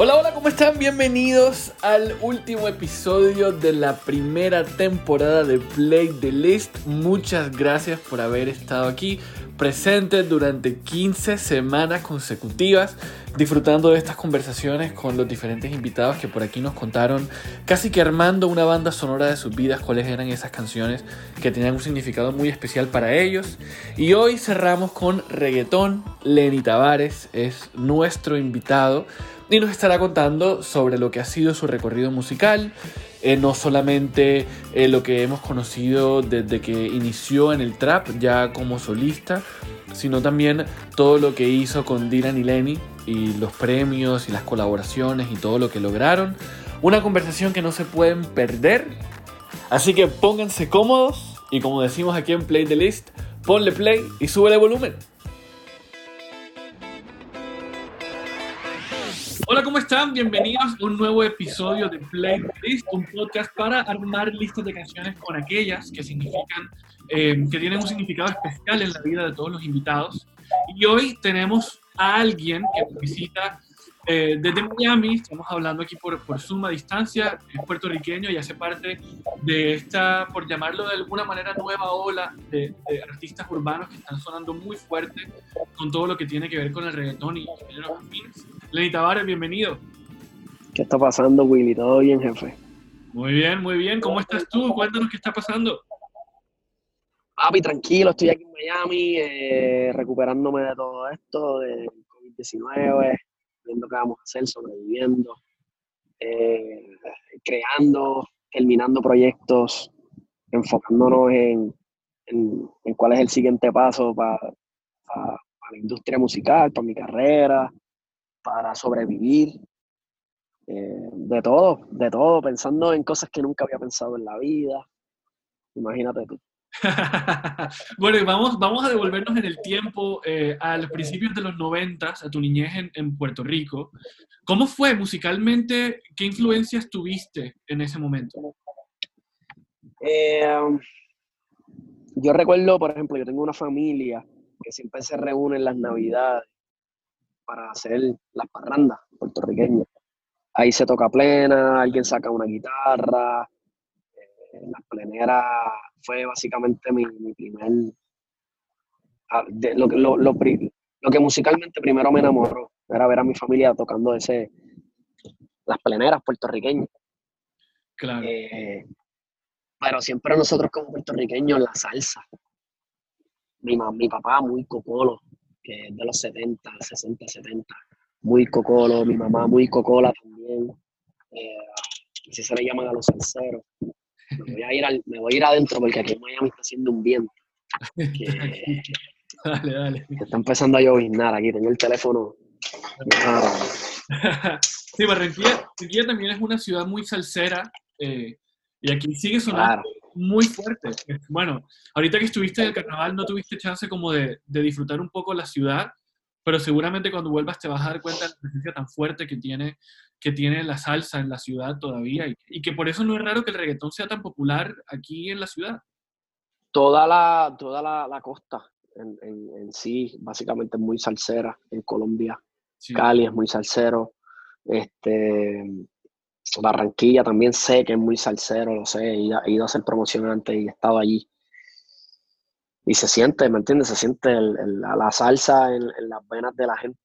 Hola, hola, ¿cómo están? Bienvenidos al último episodio de la primera temporada de Play the List. Muchas gracias por haber estado aquí presentes durante 15 semanas consecutivas, disfrutando de estas conversaciones con los diferentes invitados que por aquí nos contaron, casi que armando una banda sonora de sus vidas, cuáles eran esas canciones que tenían un significado muy especial para ellos. Y hoy cerramos con reggaetón. Lenny Tavares es nuestro invitado y nos estará contando sobre lo que ha sido su recorrido musical, eh, no solamente eh, lo que hemos conocido desde que inició en el trap ya como solista, sino también todo lo que hizo con Dylan y Lenny y los premios y las colaboraciones y todo lo que lograron. Una conversación que no se pueden perder. Así que pónganse cómodos y como decimos aquí en Play the List, ponle play y sube el volumen. Hola, ¿cómo están? Bienvenidos a un nuevo episodio de Playlist, un podcast para armar listas de canciones con aquellas que significan, eh, que tienen un significado especial en la vida de todos los invitados. Y hoy tenemos a alguien que visita eh, desde Miami, estamos hablando aquí por, por suma distancia, es puertorriqueño y hace parte de esta, por llamarlo de alguna manera, nueva ola de, artistas urbanos que están sonando muy fuerte con todo lo que tiene que ver con el reggaetón y los afines. Lenny Tavares, bienvenido. ¿Qué está pasando, Willy? ¿Todo bien, jefe? Muy bien, muy bien. ¿Cómo estás tú? Cuéntanos qué está pasando. Papi, tranquilo, estoy aquí en Miami, eh, recuperándome de todo esto, de COVID-19 viendo qué vamos a hacer, sobreviviendo, eh, creando, terminando proyectos, enfocándonos en, en, cuál es el siguiente paso para, la industria musical, para mi carrera, para sobrevivir. Eh, de todo, de todo, pensando en cosas que nunca había pensado en la vida. Imagínate tú. bueno, vamos, vamos a devolvernos en el tiempo eh, a los principios de los noventas, a tu niñez en, Puerto Rico. ¿Cómo fue musicalmente? ¿Qué influencias tuviste en ese momento? Eh, yo recuerdo, por ejemplo, yo tengo una familia que siempre se reúne en las navidades para hacer las parrandas puertorriqueñas. Ahí se toca plena, alguien saca una guitarra, eh, las pleneras fue básicamente mi, primer... Ah, lo, lo, lo, lo, que musicalmente primero me enamoró era ver a mi familia tocando ese las pleneras puertorriqueñas. Claro. Eh, pero siempre nosotros como puertorriqueños la salsa. Mi, mi papá muy cocolo, que es de los 70, 60, 70. Muy cocolo, mi mamá muy cocola también. Eh, así se le llaman a los salseros. Me voy a ir, al, me voy a ir adentro porque aquí en Miami está haciendo un viento. dale, dale. está empezando a lloviznar aquí, tengo el teléfono. sí, Barranquilla, también es una ciudad muy salsera eh, y aquí sigue sonando muy fuerte. Bueno, ahorita que estuviste en el carnaval no tuviste chance como de, de disfrutar un poco la ciudad, pero seguramente cuando vuelvas te vas a dar cuenta de la presencia tan fuerte que tiene, que tiene la salsa en la ciudad todavía y, que por eso no es raro que el reggaetón sea tan popular aquí en la ciudad. Toda la, toda la, costa en, en, sí, básicamente es muy salsera en Colombia. Cali es muy salsero. Este, Barranquilla también sé que es muy salsero, lo sé, he ido a hacer promoción antes y he estado allí y se siente, ¿me entiendes? Se siente la salsa en, las venas de la gente.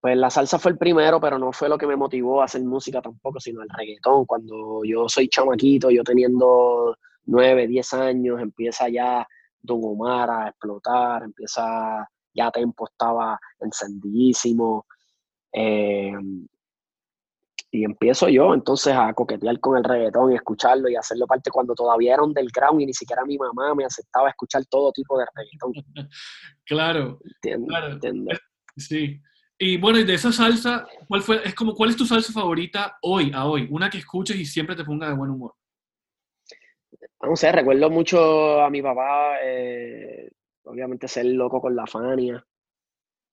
Pues la salsa fue el primero, pero no fue lo que me motivó a hacer música tampoco, sino el reggaetón. Cuando yo soy chamaquito, yo teniendo nueve, diez años, empieza ya Don Omar a explotar, empieza, ya Tempo estaba encendidísimo. Eh, y empiezo yo entonces a coquetear con el reggaetón y escucharlo y hacerlo parte cuando todavía era del ground y ni siquiera mi mamá me aceptaba escuchar todo tipo de reggaetón. claro. claro. Sí. Y bueno, y de esa salsa, ¿cuál fue, es como, cuál es tu salsa favorita hoy, a hoy? Una que escuches y siempre te ponga de buen humor. No sé, recuerdo mucho a mi papá, eh, obviamente ser loco con la Fania.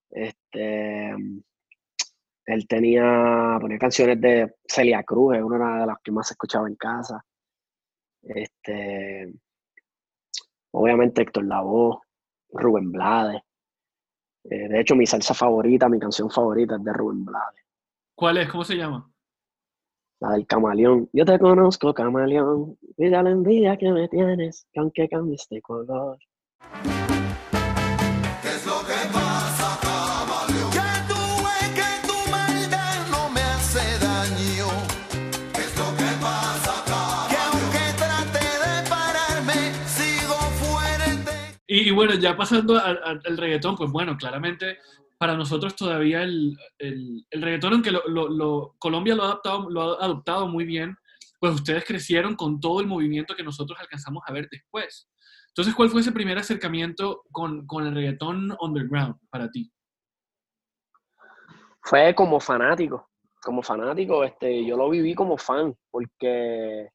Este, él tenía, ponía canciones de Celia Cruz, es una de las que más se escuchaba en casa. Este, obviamente Héctor Lavoe, Rubén Blades. Eh, de hecho, mi salsa favorita, mi canción favorita es de Rubén Blades. ¿Cuál es? ¿Cómo se llama? La del camaleón. Yo te conozco, camaleón. Mira la envidia que me tienes, que aunque cambies de color. Y, bueno, ya pasando al, reggaetón, pues bueno, claramente para nosotros todavía el, el, reggaetón, aunque lo, Colombia lo ha, adaptado, lo ha adoptado muy bien, pues ustedes crecieron con todo el movimiento que nosotros alcanzamos a ver después. Entonces, ¿cuál fue ese primer acercamiento con, con el reggaetón underground para ti? Fue como fanático, como fanático, este, yo lo viví como fan, porque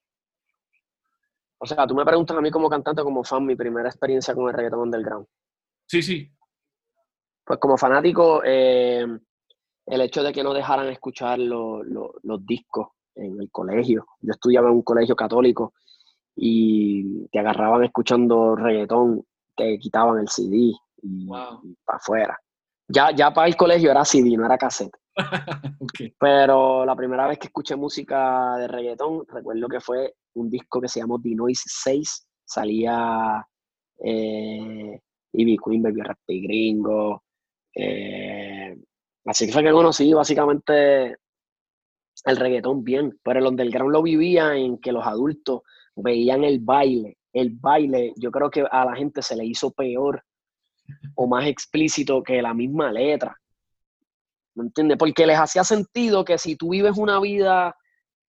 o sea, tú me preguntas a mí como cantante, como fan, mi primera experiencia con el reggaetón underground. Sí, sí. Pues como fanático, eh, el hecho de que no dejaran escuchar los discos en el colegio. Yo estudiaba en un colegio católico y te agarraban escuchando reggaetón, te quitaban el CD y, para afuera. Ya, ya para el colegio era CD, no era cassette. Pero la primera vez que escuché música de reggaetón, recuerdo que fue un disco que se llamó The Noise 6. Salía eh, Ivy Queen, Baby Rap Gringo. Eh, así que fue que conocí básicamente el reggaetón bien. Pero el underground lo vivía en que los adultos veían el baile. El baile, yo creo que a la gente se le hizo peor o más explícito que la misma letra. ¿Me entiendes? Porque les hacía sentido que si tú vives una vida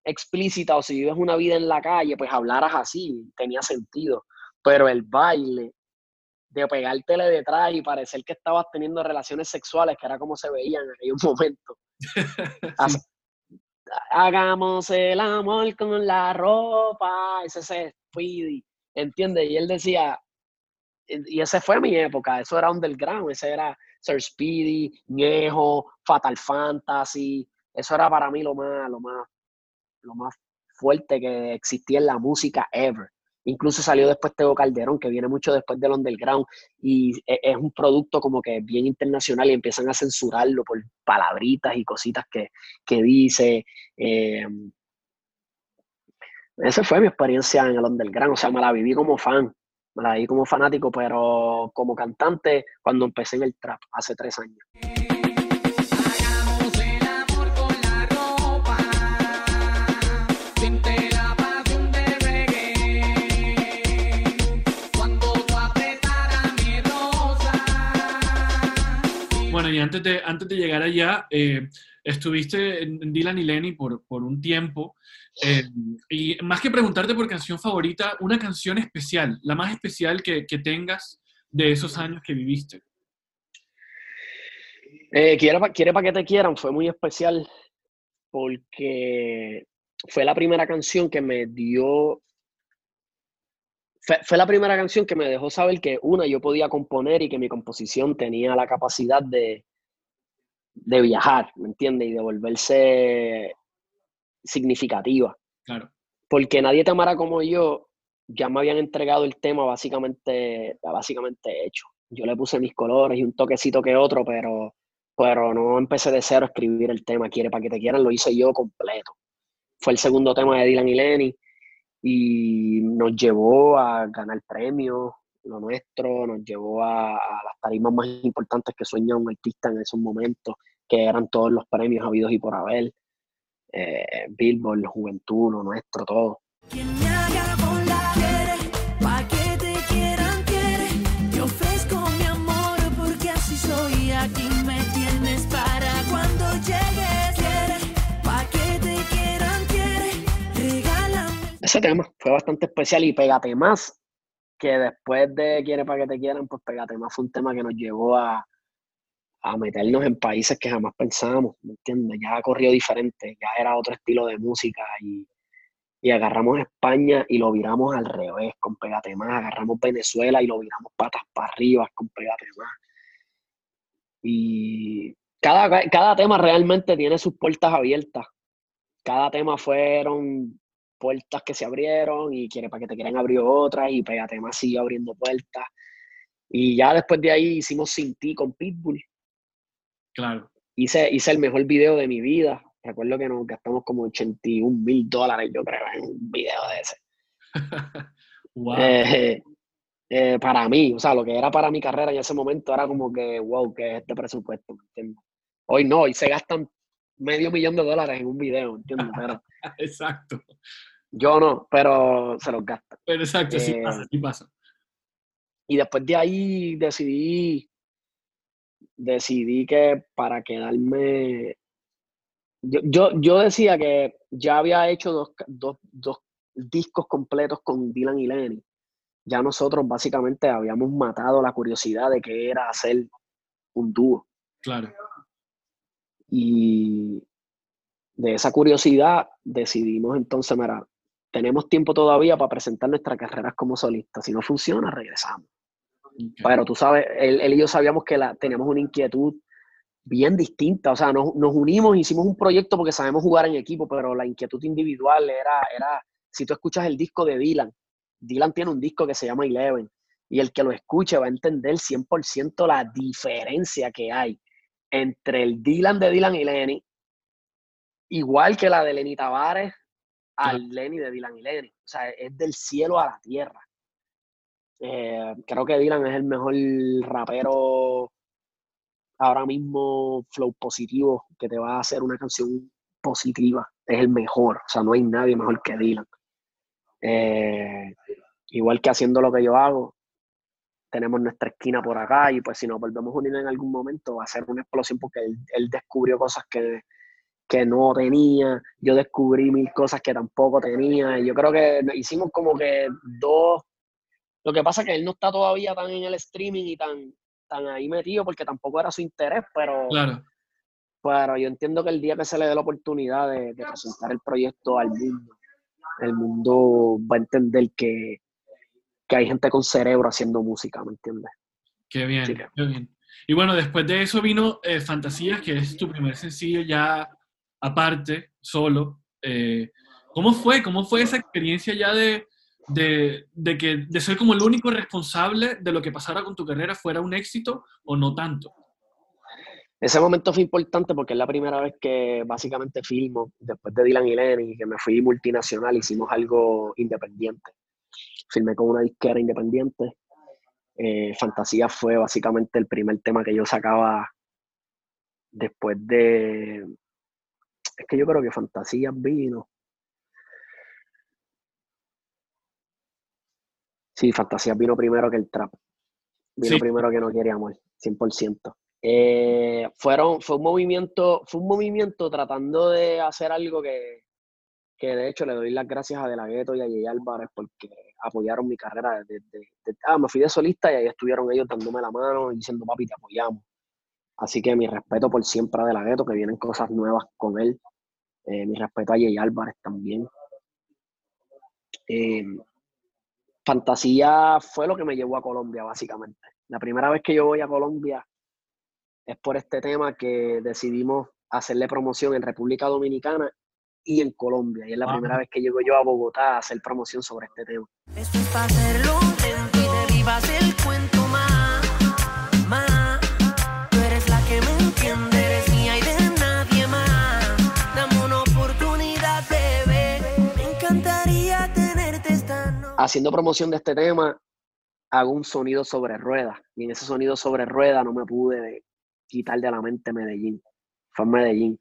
explícita o si vives una vida en la calle, pues hablaras así, tenía sentido. Pero el baile, de pegártele detrás y parecer que estabas teniendo relaciones sexuales, que era como se veían en aquel momento. Hagamos el amor con la ropa, ese es Speedy, ¿entiendes? Y él decía, y esa fue mi época, eso era underground, ese era Sir Speedy, Ñejo, Fatal Fantasy, eso era para mí lo más, lo más, lo más fuerte que existía en la música ever. Incluso salió después Teo Calderón, que viene mucho después del underground, y e, es un producto como que bien internacional y empiezan a censurarlo por palabritas y cositas que, que dice. Eh, esa fue mi experiencia en el underground, o sea, me la viví como fan la di como fanático, pero como cantante cuando empecé en el trap hace tres años. Bueno, y antes de, antes de llegar allá, eh, estuviste en Dylan y Lenny por, por un tiempo. Eh, y más que preguntarte por canción favorita, una canción especial, la más especial que, que tengas de esos años que viviste. Eh, quiere, quiere para que te quieran, fue muy especial porque fue la primera canción que me dio, fue, la primera canción que me dejó saber que una, yo podía componer y que mi composición tenía la capacidad de, de viajar, ¿me entiendes? Y de volverse significativa. Claro. Porque nadie te amará como yo, ya me habían entregado el tema básicamente, básicamente hecho. Yo le puse mis colores y un toquecito que otro, pero, pero no empecé de cero a escribir el tema. Quiere para que te quieran, lo hice yo completo. Fue el segundo tema de Dylan y Lenny y nos llevó a ganar premios, lo nuestro, nos llevó a, a, las tarimas más importantes que sueña un artista en esos momentos, que eran todos los premios habidos y por haber. Eh, Billboard, Juventud, lo nuestro, todo. Ese tema fue bastante especial y pégate más. Que después de Quiere para que te quieran, pues pégate más fue un tema que nos llevó a, a meternos en países que jamás pensábamos, ¿me entiendes? Ya corrió diferente, ya era otro estilo de música y, agarramos España y lo viramos al revés con Pégate Más, agarramos Venezuela y lo viramos patas para arriba con Pégate Más. Y cada, cada tema realmente tiene sus puertas abiertas. Cada tema fueron puertas que se abrieron y quiere para que te quieran abrir otras y Pégate Más siguió abriendo puertas. Y ya después de ahí hicimos Sin Ti con Pitbull, Claro. Hice, hice el mejor video de mi vida Recuerdo que nos gastamos como 81 mil dólares, yo creo, en un video de ese. wow. Eh, eh, para mí, o sea, lo que era para mi carrera en ese momento era como que, wow, que es este presupuesto, ¿me entiendes? Hoy no, hoy se gastan medio millón de dólares en un video, ¿entiendes? Pero, exacto. Yo no, pero se los gastan. Pero exacto, sí eh, pasa, sí pasa. Y después de ahí decidí, decidí que para quedarme, yo, yo, decía que ya había hecho dos, dos, dos discos completos con Dylan y Lenny ya nosotros básicamente habíamos matado la curiosidad de que era hacer un dúo. Claro. Y de esa curiosidad decidimos entonces, mira, tenemos tiempo todavía para presentar nuestras carreras como solistas. Si no funciona, regresamos. Pero tú sabes, él, y yo sabíamos que la, teníamos una inquietud bien distinta. O sea, nos, nos, unimos, hicimos un proyecto porque sabemos jugar en equipo, pero la inquietud individual era, era, si tú escuchas el disco de Dylan, Dylan tiene un disco que se llama Eleven y el que lo escuche va a entender 100% la diferencia que hay entre el Dylan de Dylan y Lenny, igual que la de Lenny Tavares al Lenny de Dylan y Lenny. O sea, es del cielo a la tierra. Eh, creo que Dylan es el mejor rapero ahora mismo, flow positivo, que te va a hacer una canción positiva. Es el mejor. O sea, no hay nadie mejor que Dylan. Eh, igual que haciendo lo que yo hago, tenemos nuestra esquina por acá y pues si nos volvemos a unir en algún momento va a ser una explosión porque él, descubrió cosas que, que, no tenía, yo descubrí mil cosas que tampoco tenía y yo creo que hicimos como que dos, lo que pasa es que él no está todavía tan en el streaming y tan, tan ahí metido porque tampoco era su interés, pero, claro. pero yo entiendo que el día que se le dé la oportunidad de presentar el proyecto al mundo, el mundo va a entender que, hay gente con cerebro haciendo música, ¿me entiendes? Qué bien, qué bien. Y bueno, después de eso vino eh, Fantasías, que es tu primer sencillo ya aparte, solo. Eh, ¿Cómo fue? ¿Cómo fue esa experiencia ya de, de, que, de ser como el único responsable de lo que pasara con tu carrera fuera un éxito o no tanto? Ese momento fue importante porque es la primera vez que básicamente filmo, después de Dylan y Lenny, que me fui multinacional, hicimos algo independiente. Filmé con una disquera independiente. Eh, Fantasía fue básicamente el primer tema que yo sacaba después de... Es que yo creo que Fantasía vino. Sí, Fantasía vino primero que el trap. Vino primero que No Quería Amor, 100%. Eh, fueron, fue un movimiento, fue un movimiento tratando de hacer algo que, que de hecho le doy las gracias a De La Gueto y a Jay Álvarez porque apoyaron mi carrera. Desde, ah, me fui de solista y ahí estuvieron ellos dándome la mano y diciendo, papi, te apoyamos. Así que mi respeto por siempre a De La Gueto, que vienen cosas nuevas con él. Eh, mi respeto a Jay Álvarez también. Eh, fantasía fue lo que me llevó a Colombia, básicamente. La primera vez que yo voy a Colombia, es por este tema que decidimos hacerle promoción en República Dominicana y en Colombia. Y es la primera vez que llego yo a Bogotá a hacer promoción sobre este tema. Esto es para hacerlo y vivas el cuento Haciendo promoción de este tema, hago un sonido sobre ruedas. Y en ese sonido sobre ruedas no me pude quitar de la mente Medellín. Fue en Medellín.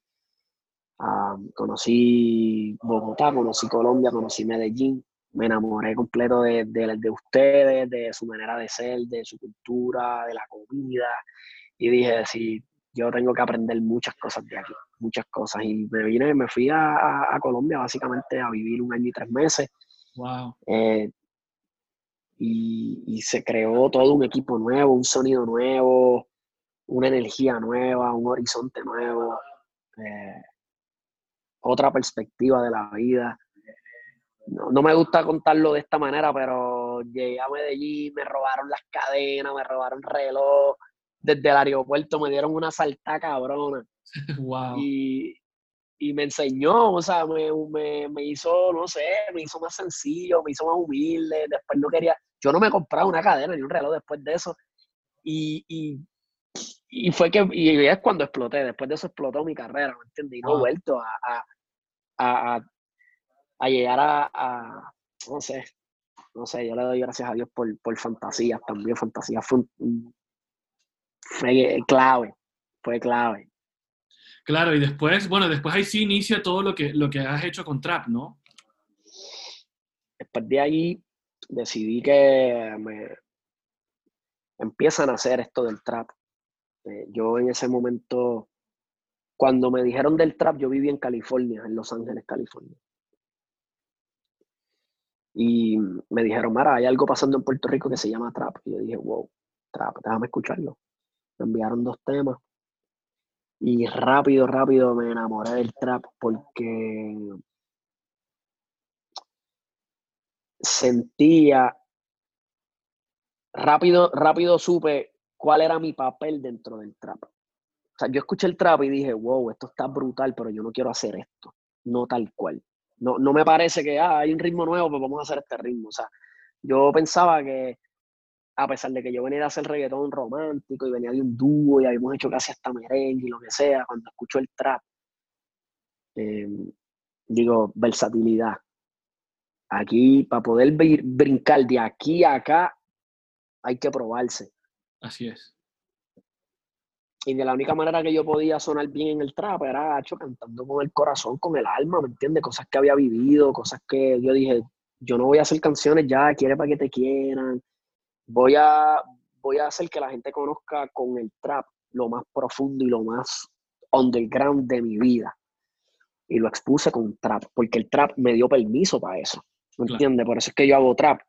Ah, conocí Bogotá, conocí Colombia, conocí Medellín. Me enamoré completo de, de, ustedes, de su manera de ser, de su cultura, de la comida. Y dije, sí, yo tengo que aprender muchas cosas de aquí, muchas cosas. Y me vine, me fui a, Colombia básicamente a vivir un año y tres meses. Wow. Eh, y, y, se creó todo un equipo nuevo, un sonido nuevo, una energía nueva, un horizonte nuevo, eh, otra perspectiva de la vida. No, me gusta contarlo de esta manera, pero llegué a Medellín, me robaron las cadenas, me robaron reloj, desde el aeropuerto me dieron una salta cabrona. Wow. Y, me enseñó, o sea, me, me, hizo, no sé, me hizo más sencillo, me hizo más humilde. Después no quería, yo no me compraba una cadena ni un reloj después de eso. Y, y y fue que, y es cuando exploté, después de eso explotó mi carrera, ¿me entiendes? Y no he vuelto a, a, a, llegar a, no sé, no sé, yo le doy gracias a Dios por, por fantasías también, fantasías fue, fue clave, fue clave. Claro, y después, bueno, después ahí sí inicia todo lo que, lo que has hecho con Trap, ¿no? Después de ahí decidí que me empiezan a hacer esto del trap. Eh, yo en ese momento, cuando me dijeron del trap, yo vivía en California, en Los Ángeles, California. Y me dijeron, Mara, hay algo pasando en Puerto Rico que se llama trap. Y yo dije, wow, trap, déjame escucharlo. Me enviaron dos temas. Y rápido, rápido me enamoré del trap porque sentía, rápido, rápido supe cuál era mi papel dentro del trap. O sea, yo escuché el trap y dije, wow, esto está brutal, pero yo no quiero hacer esto, no tal cual. No, no me parece que ah, hay un ritmo nuevo, pues vamos a hacer este ritmo. O sea, yo pensaba que, a pesar de que yo venía a hacer reggaetón romántico y venía de un dúo y habíamos hecho casi hasta merengue y lo que sea, cuando escucho el trap, em, digo, versatilidad. Aquí, para poder brincar de aquí a acá, hay que probarse. Así es. Y de la única manera que yo podía sonar bien en el trap era hecho cantando con el corazón, con el alma, ¿me entiendes? Cosas que había vivido, cosas que yo dije, yo no voy a hacer canciones ya, quiere para que te quieran. Voy a, voy a hacer que la gente conozca con el trap lo más profundo y lo más underground de mi vida. Y lo expuse con trap, porque el trap me dio permiso para eso. ¿Me entiendes? Por eso es que yo hago trap.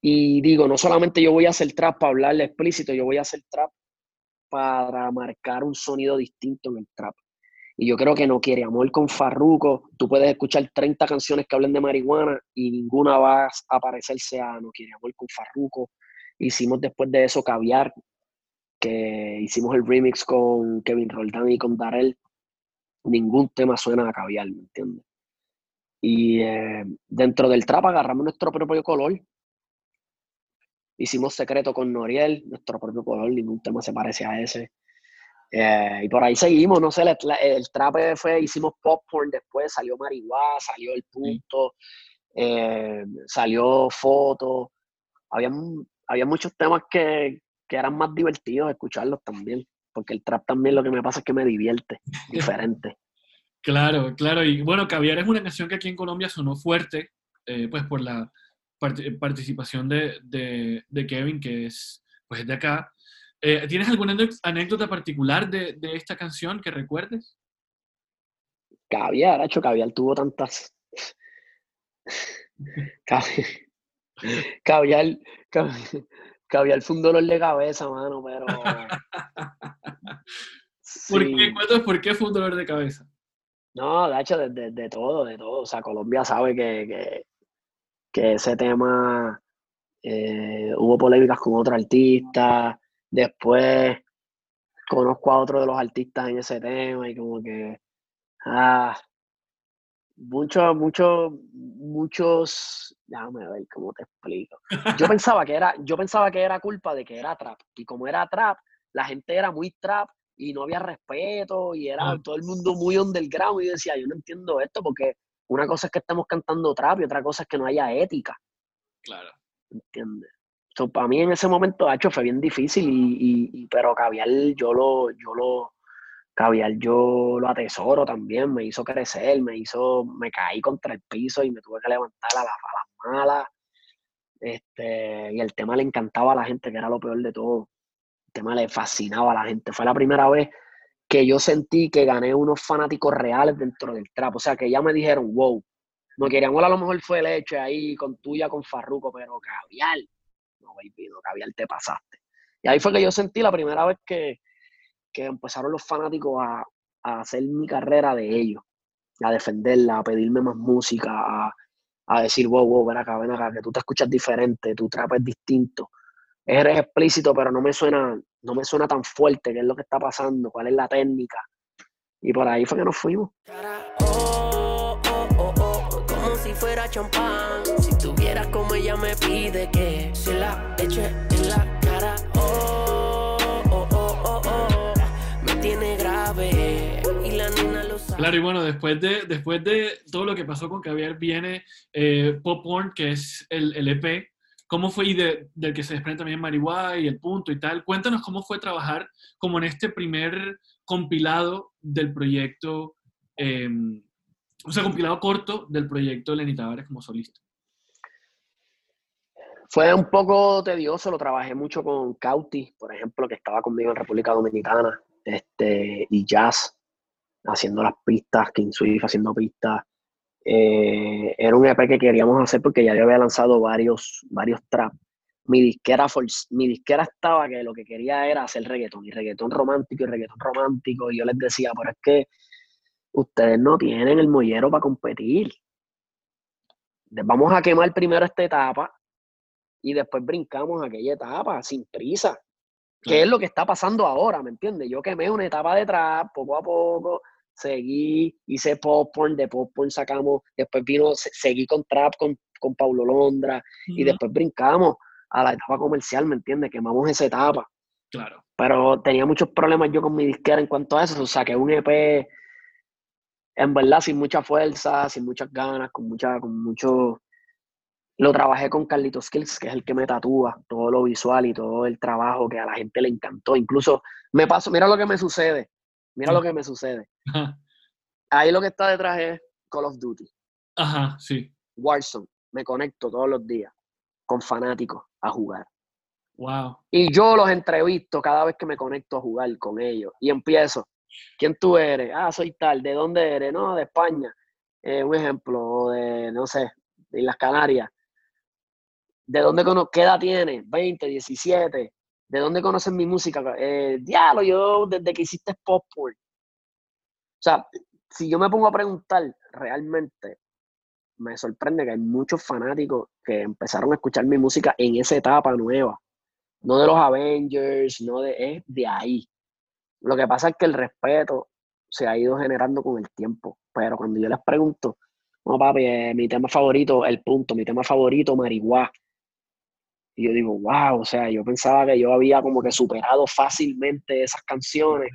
Y digo, no solamente yo voy a hacer trap para hablarle explícito, yo voy a hacer trap para marcar un sonido distinto en el trap. Y yo creo que no quiere amor con Farruko. Tú puedes escuchar 30 canciones que hablen de marihuana y ninguna va a parecerse a No quiere amor con Farruko. Hicimos después de eso Caviar, que hicimos el remix con Kevin Roldán y con Darrell. Ningún tema suena a Caviar, ¿me entiendes? Y eh, dentro del trap agarramos nuestro propio color. Hicimos secreto con Noriel, nuestro propio color, ningún tema se parece a ese. Eh, y por ahí seguimos, no sé, el, trap fue, hicimos popcorn después, salió marihuana, salió el punto, eh, salió foto. Había, había muchos temas que, que eran más divertidos escucharlos también, porque el trap también lo que me pasa es que me divierte, diferente. Claro, claro. Y bueno, Caviar es una canción que aquí en Colombia sonó fuerte, eh, pues por la participación de, Kevin, que es pues de acá. Eh, ¿Tienes alguna anécdota particular de, esta canción que recuerdes? Caviar, hecho Caviar tuvo tantas. Caviar, caviar, fue un dolor de cabeza, mano, pero. ¿Por, qué? ¿Por qué fue un dolor de cabeza? No, de hecho, de, todo, de todo. O sea, Colombia sabe que, que, ese tema eh, hubo polémicas con otro artista. Después conozco a otro de los artistas en ese tema y como que. Ah, muchos, muchos, muchos. Déjame ver cómo te explico. Yo pensaba que era, yo pensaba que era culpa de que era trap. Y como era trap, la gente era muy trap y no había respeto y era todo el mundo muy underground y decía, yo no entiendo esto porque una cosa es que estamos cantando trap y otra cosa es que no haya ética. Claro. ¿Entiendes? para mí en ese momento, hecho, fue bien difícil y, y, pero Caviar yo lo, yo lo, Caviar yo lo atesoro también, me hizo crecer, me hizo, me caí contra el piso y me tuve que levantar a la malas. Este, y el tema le encantaba a la gente, que era lo peor de todo tema le fascinaba a la gente. Fue la primera vez que yo sentí que gané unos fanáticos reales dentro del trap. O sea, que ya me dijeron, wow, no querían, a lo mejor fue el hecho ahí con tuya, con Farruco, pero caviar, no, baby, no, caviar te pasaste. Y ahí fue que yo sentí la primera vez que, empezaron los fanáticos a, hacer mi carrera de ellos, a defenderla, a pedirme más música, a, a decir, wow, wow, ven acá, ven acá, que tú te escuchas diferente, tu trap es distinto eres explícito, pero no me suena, no me suena tan fuerte qué es lo que está pasando, cuál es la técnica. Y por ahí fue que nos fuimos. Claro, y bueno, después de, después de todo lo que pasó con Javier, viene eh, Pop Porn, que es el, el EP. ¿Cómo fue y de, del que se desprende también Marihuana y el punto y tal? Cuéntanos cómo fue trabajar como en este primer compilado del proyecto, eh, o sea, compilado corto del proyecto Lenny Tavares como solista. Fue un poco tedioso, lo trabajé mucho con Cauti, por ejemplo, que estaba conmigo en República Dominicana, este, y Jazz, haciendo las pistas, King Swift haciendo pistas. Eh, era un EP que queríamos hacer porque ya yo había lanzado varios, varios traps. Mi disquera, mi disquera estaba que lo que quería era hacer reggaetón, y reggaetón romántico, y reggaetón romántico, y yo les decía, pero es que ustedes no tienen el mollero para competir. Vamos a quemar primero esta etapa y después brincamos aquella etapa sin prisa. Que es lo que está pasando ahora, ¿me entiendes? Yo quemé una etapa de trap poco a poco, seguí, hice popcorn, de popcorn sacamos, después vino, seguí con trap con, con Paulo Londra y después brincamos a la etapa comercial, ¿me entiendes? Quemamos esa etapa. Claro. Pero tenía muchos problemas yo con mi disquera en cuanto a eso, o sea, que un EP en verdad sin mucha fuerza, sin muchas ganas, con mucha, con mucho lo trabajé con Carlitos Skills, que es el que me tatúa todo lo visual y todo el trabajo que a la gente le encantó. Incluso me pasó, mira lo que me sucede, mira lo que me sucede. Ahí lo que está detrás es Call of Duty. Ajá, sí. Warzone. Me conecto todos los días con fanáticos a jugar. Wow. Y yo los entrevisto cada vez que me conecto a jugar con ellos. Y empiezo. ¿Quién tú eres? Ah, soy tal. ¿De dónde eres? No, de España. Eh, un ejemplo, de, no sé, de las Canarias. ¿De dónde conozco? ¿Qué edad tienes? 20, 17. ¿De dónde conoces mi música? Eh, diablo, yo desde que hiciste pop O sea, si yo me pongo a preguntar, realmente me sorprende que hay muchos fanáticos que empezaron a escuchar mi música en esa etapa nueva. No de los Avengers, no de, es de ahí. Lo que pasa es que el respeto se ha ido generando con el tiempo. Pero cuando yo les pregunto, no, papi, eh, mi tema favorito, el punto, mi tema favorito, marihuana. Y yo digo, wow, o sea, yo pensaba que yo había como que superado fácilmente esas canciones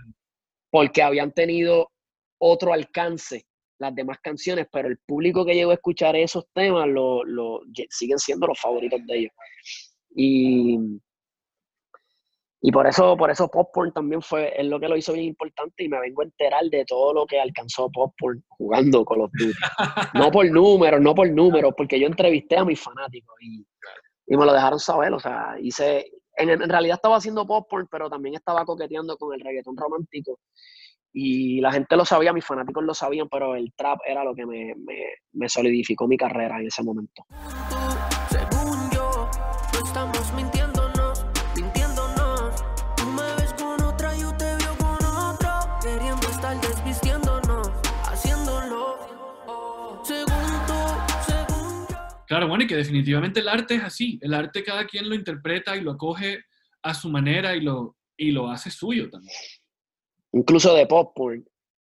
porque habían tenido otro alcance las demás canciones, pero el público que llegó a escuchar esos temas lo, lo siguen siendo los favoritos de ellos. Y, y por eso, por eso Popcorn también fue, es lo que lo hizo bien importante y me vengo a enterar de todo lo que alcanzó Popcorn jugando con los Duty. no por números, no por números, porque yo entrevisté a mis fanáticos y y me lo dejaron saber, o sea, hice, en, realidad estaba haciendo popcorn, pero también estaba coqueteando con el reggaetón romántico y la gente lo sabía, mis fanáticos lo sabían, pero el trap era lo que me, me, me solidificó mi carrera en ese momento. Que definitivamente el arte es así. El arte cada quien lo interpreta y lo acoge a su manera y lo, y lo hace suyo también. Incluso de pop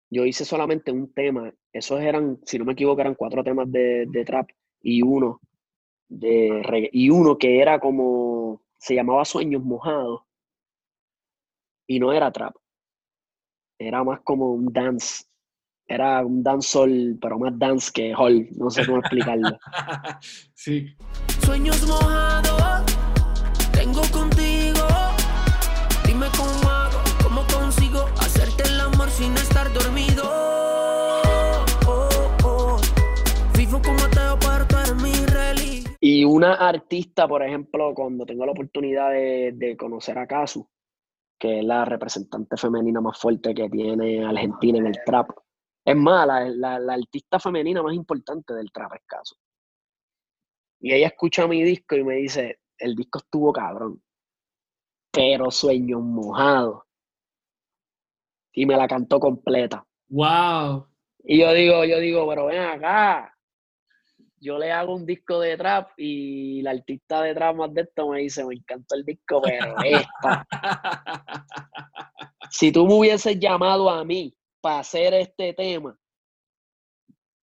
yo hice solamente un tema. Esos eran, si no me equivoco, eran cuatro temas de, trap y uno de reggae. Y uno que era como, se llamaba Sueños Mojados. Y no era trap. Era más como un dance era un dancehall, pero más dance que hall, no sé cómo explicarlo. sí. Sueños mojados, tengo contigo. Dime cómo hago, cómo consigo hacerte el amor sin estar dormido. Oh, oh. Vivo como te mi religión. Y una artista, por ejemplo, cuando tengo la oportunidad de, de conocer a Casu, que es la representante femenina más fuerte que tiene Argentina en el trap, es más, la, artista femenina más importante del trap escaso. Y ella escucha mi disco y me dice, el disco estuvo cabrón, pero sueños mojados. Y me la cantó completa. ¡Wow! Y yo digo, yo digo, pero ven acá. Yo le hago un disco de trap y la artista de trap más de esto me dice, me encantó el disco, pero esta. si tú me hubieses llamado a mí para hacer este tema,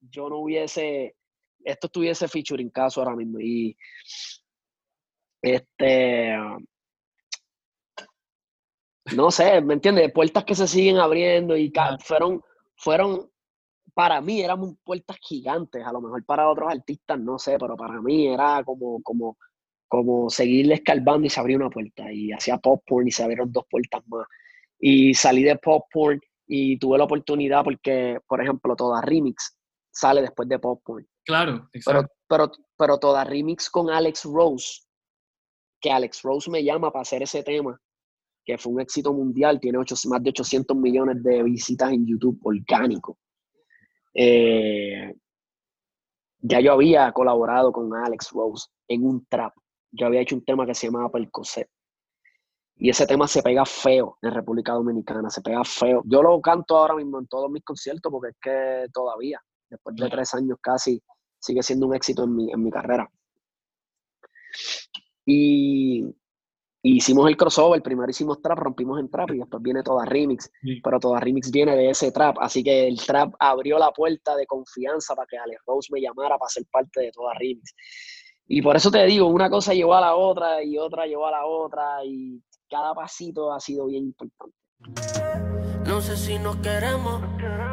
yo no hubiese, esto estuviese featuring caso ahora mismo. Y este, no sé, ¿me entiendes? Puertas que se siguen abriendo y fueron, fueron para mí eran puertas gigantes, a lo mejor para otros artistas no sé, pero para mí era como, como, como seguirle escarbando y se abrió una puerta y hacía popcorn y se abrieron dos puertas más. Y salí de popcorn y tuve la oportunidad porque, por ejemplo, toda remix sale después de popcorn. Claro, exacto. Pero, pero, pero toda remix con Alex Rose, que Alex Rose me llama para hacer ese tema, que fue un éxito mundial, tiene más de 800 millones de visitas en YouTube orgánico. Eh, ya yo había colaborado con Alex Rose en un trap. Yo había hecho un tema que se llamaba Percocet. Y ese tema se pega feo en República Dominicana, se pega feo. Yo lo canto ahora mismo en todos mis conciertos porque es que todavía, después de tres años casi, sigue siendo un éxito en mi, en mi carrera. Y, hicimos el crossover, primero hicimos trap, rompimos en trap y después viene toda remix, pero toda remix viene de ese trap, así que el trap abrió la puerta de confianza para que Alex Rose me llamara para ser parte de toda remix. Y por eso te digo, una cosa llevó a la otra y otra llevó a la otra y cada pasito ha sido bien importante. No sé si nos queremos.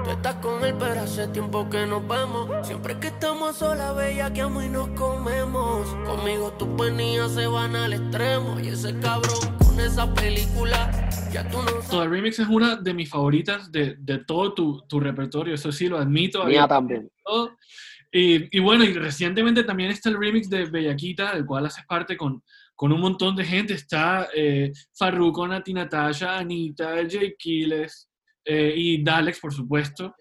Tú estás con él, pero hace tiempo que nos vemos. Siempre que estamos sola, bella, que amo y nos comemos. Conmigo tus penías se van al extremo. Y ese cabrón con esa película, ya tú no sabes. Remix es una de mis favoritas de, de todo tu, tu, repertorio. Eso sí, lo admito. Mía también. Y, y, bueno, y recientemente también está el remix de Bellaquita, del cual haces parte con, con un montón de gente. Está eh, Farruko, Nati Natasha, Anita, Jay eh, y Dalex, por supuesto.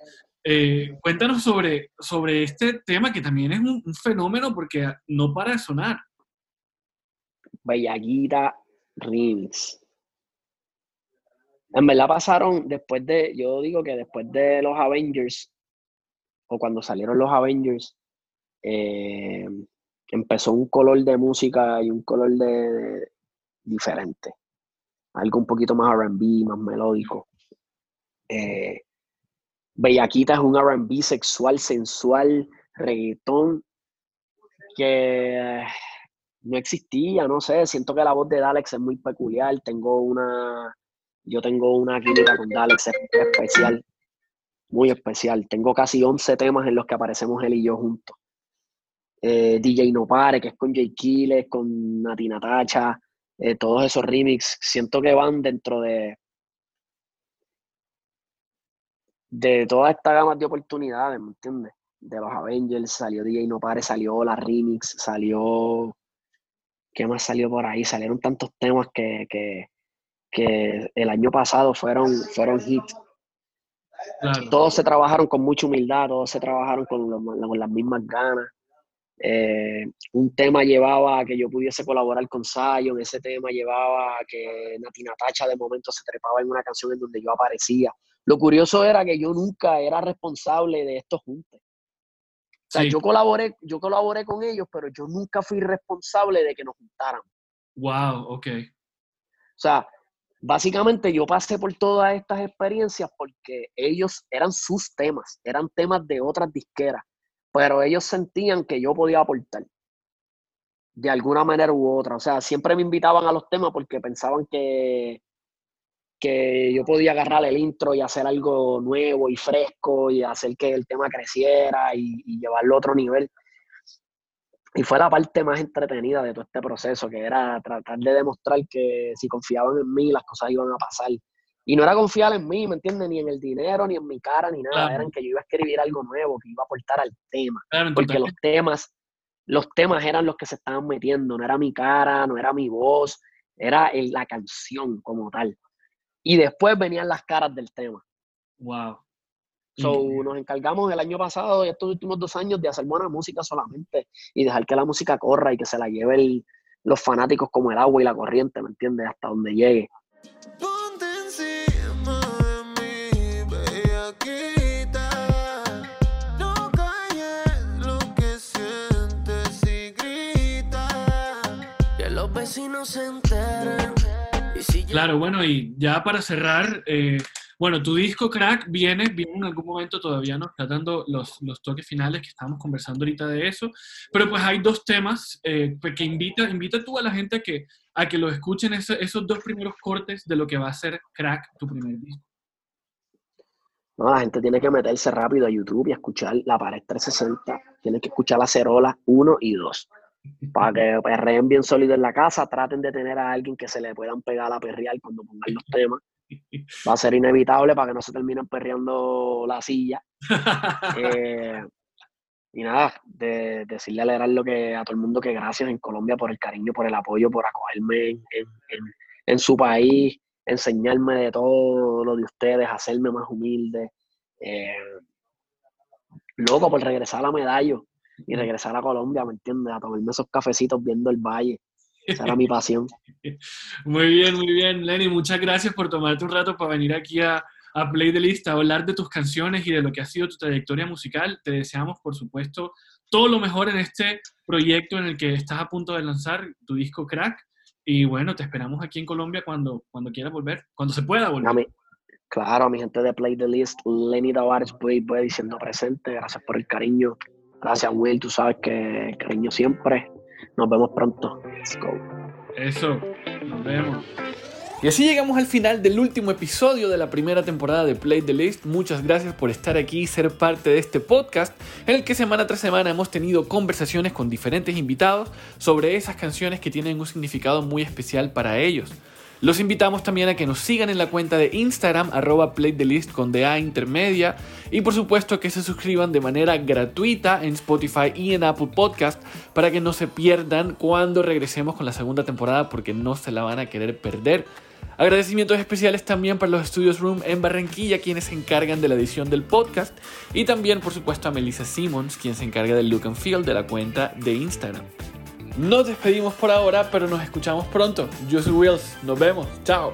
Eh, cuéntanos sobre, sobre este tema que también es un, fenómeno porque no para de sonar. Bellaguita Remix. En verdad pasaron después de, yo digo que después de los Avengers, o cuando salieron los Avengers, eh, empezó un color de música y un color de, diferente. Algo un poquito más RB, más melódico. Eh, Bellaquita es un RB sexual, sensual, reggaetón, que no existía, no sé, siento que la voz de Dalex es muy peculiar, tengo una, yo tengo una química con Dalex especial, muy especial, tengo casi 11 temas en los que aparecemos él y yo juntos. Eh, DJ No Pare, que es con Jay Kiles, con Nati Natacha, eh, todos esos remix, siento que van dentro de, de toda esta gama de oportunidades, ¿me entiendes? De los Avengers, salió DJ No Pare, salió la remix, salió. ¿Qué más salió por ahí? Salieron tantos temas que, el año pasado fueron, fueron hits. Todos se trabajaron con mucha humildad, todos se trabajaron con las mismas ganas. Eh, un tema llevaba a que yo pudiese colaborar con Zion, ese tema llevaba a que Nati Natacha de momento se trepaba en una canción en donde yo aparecía. Lo curioso era que yo nunca era responsable de estos juntos. O sea, yo colaboré, yo colaboré con ellos, pero yo nunca fui responsable de que nos juntaran. Wow, ok. O sea, básicamente yo pasé por todas estas experiencias porque ellos eran sus temas, eran temas de otras disqueras pero ellos sentían que yo podía aportar de alguna manera u otra. O sea, siempre me invitaban a los temas porque pensaban que, que yo podía agarrar el intro y hacer algo nuevo y fresco y hacer que el tema creciera y, llevarlo a otro nivel. Y fue la parte más entretenida de todo este proceso, que era tratar de demostrar que si confiaban en mí, las cosas iban a pasar. Y no era confiar en mí, ¿me entiendes? Ni en el dinero, ni en mi cara, ni nada. Era en que yo iba a escribir algo nuevo, que iba a aportar al tema. porque los temas, los temas eran los que se estaban metiendo. No era mi cara, no era mi voz, era la canción como tal. Y después venían las caras del tema. Wow. So, nos encargamos el año pasado y estos últimos dos años de hacer buena música solamente y dejar que la música corra y que se la lleve los fanáticos como el agua y la corriente, ¿me entiendes? Hasta donde llegue. Claro, bueno, y ya para cerrar, eh, bueno, tu disco Crack viene, viene en algún momento todavía nos está dando los, los, toques finales que estamos conversando ahorita de eso, pero pues hay dos temas eh, pues, que invita, invita tú a la gente a que, a que lo escuchen esos dos primeros cortes de lo que va a ser Crack, tu primer disco. No, la gente tiene que meterse rápido a YouTube y escuchar la pared 360. Tienen que escuchar la cerola 1 y 2. Para que perreen bien sólido en la casa, traten de tener a alguien que se le puedan pegar a la perreal cuando pongan los temas. Va a ser inevitable para que no se terminen perreando la silla. Eh, y nada, de, decirle a lo que, a todo el mundo que gracias en Colombia por el cariño, por el apoyo, por acogerme en, en su país, enseñarme de todo lo de ustedes, hacerme más humilde. Eh, loco por regresar a la medalla y regresar a Colombia, ¿me entiendes? A tomarme esos cafecitos viendo el valle. Esa era mi pasión. Muy bien, muy bien, Lenny. Muchas gracias por tomarte un rato para venir aquí a, a Play the List, a hablar de tus canciones y de lo que ha sido tu trayectoria musical. Te deseamos, por supuesto, todo lo mejor en este proyecto en el que estás a punto de lanzar tu disco Crack. Y bueno, te esperamos aquí en Colombia cuando, cuando quieras volver, cuando se pueda volver. claro, a mi gente de Play the List, Lenny Tavares puede diciendo presente. Gracias por el cariño. Gracias, Will. Tú sabes que cariño siempre. Nos vemos pronto. Let's go. Eso, nos vemos. Y así llegamos al final del último episodio de la primera temporada de Play the List. Muchas gracias por estar aquí y ser parte de este podcast en el que semana tras semana hemos tenido conversaciones con diferentes invitados sobre esas canciones que tienen un significado muy especial para ellos. Los invitamos también a que nos sigan en la cuenta de Instagram arroba playthelist con DA intermedia y por supuesto que se suscriban de manera gratuita en Spotify y en Apple Podcast para que no se pierdan cuando regresemos con la segunda temporada porque no se la van a querer perder. Agradecimientos especiales también para los Studios Room en Barranquilla, quienes se encargan de la edición del podcast. Y también, por supuesto, a Melissa Simmons, quien se encarga del look and feel de la cuenta de Instagram. Nos despedimos por ahora, pero nos escuchamos pronto. Yo soy Wills. Nos vemos. Chao.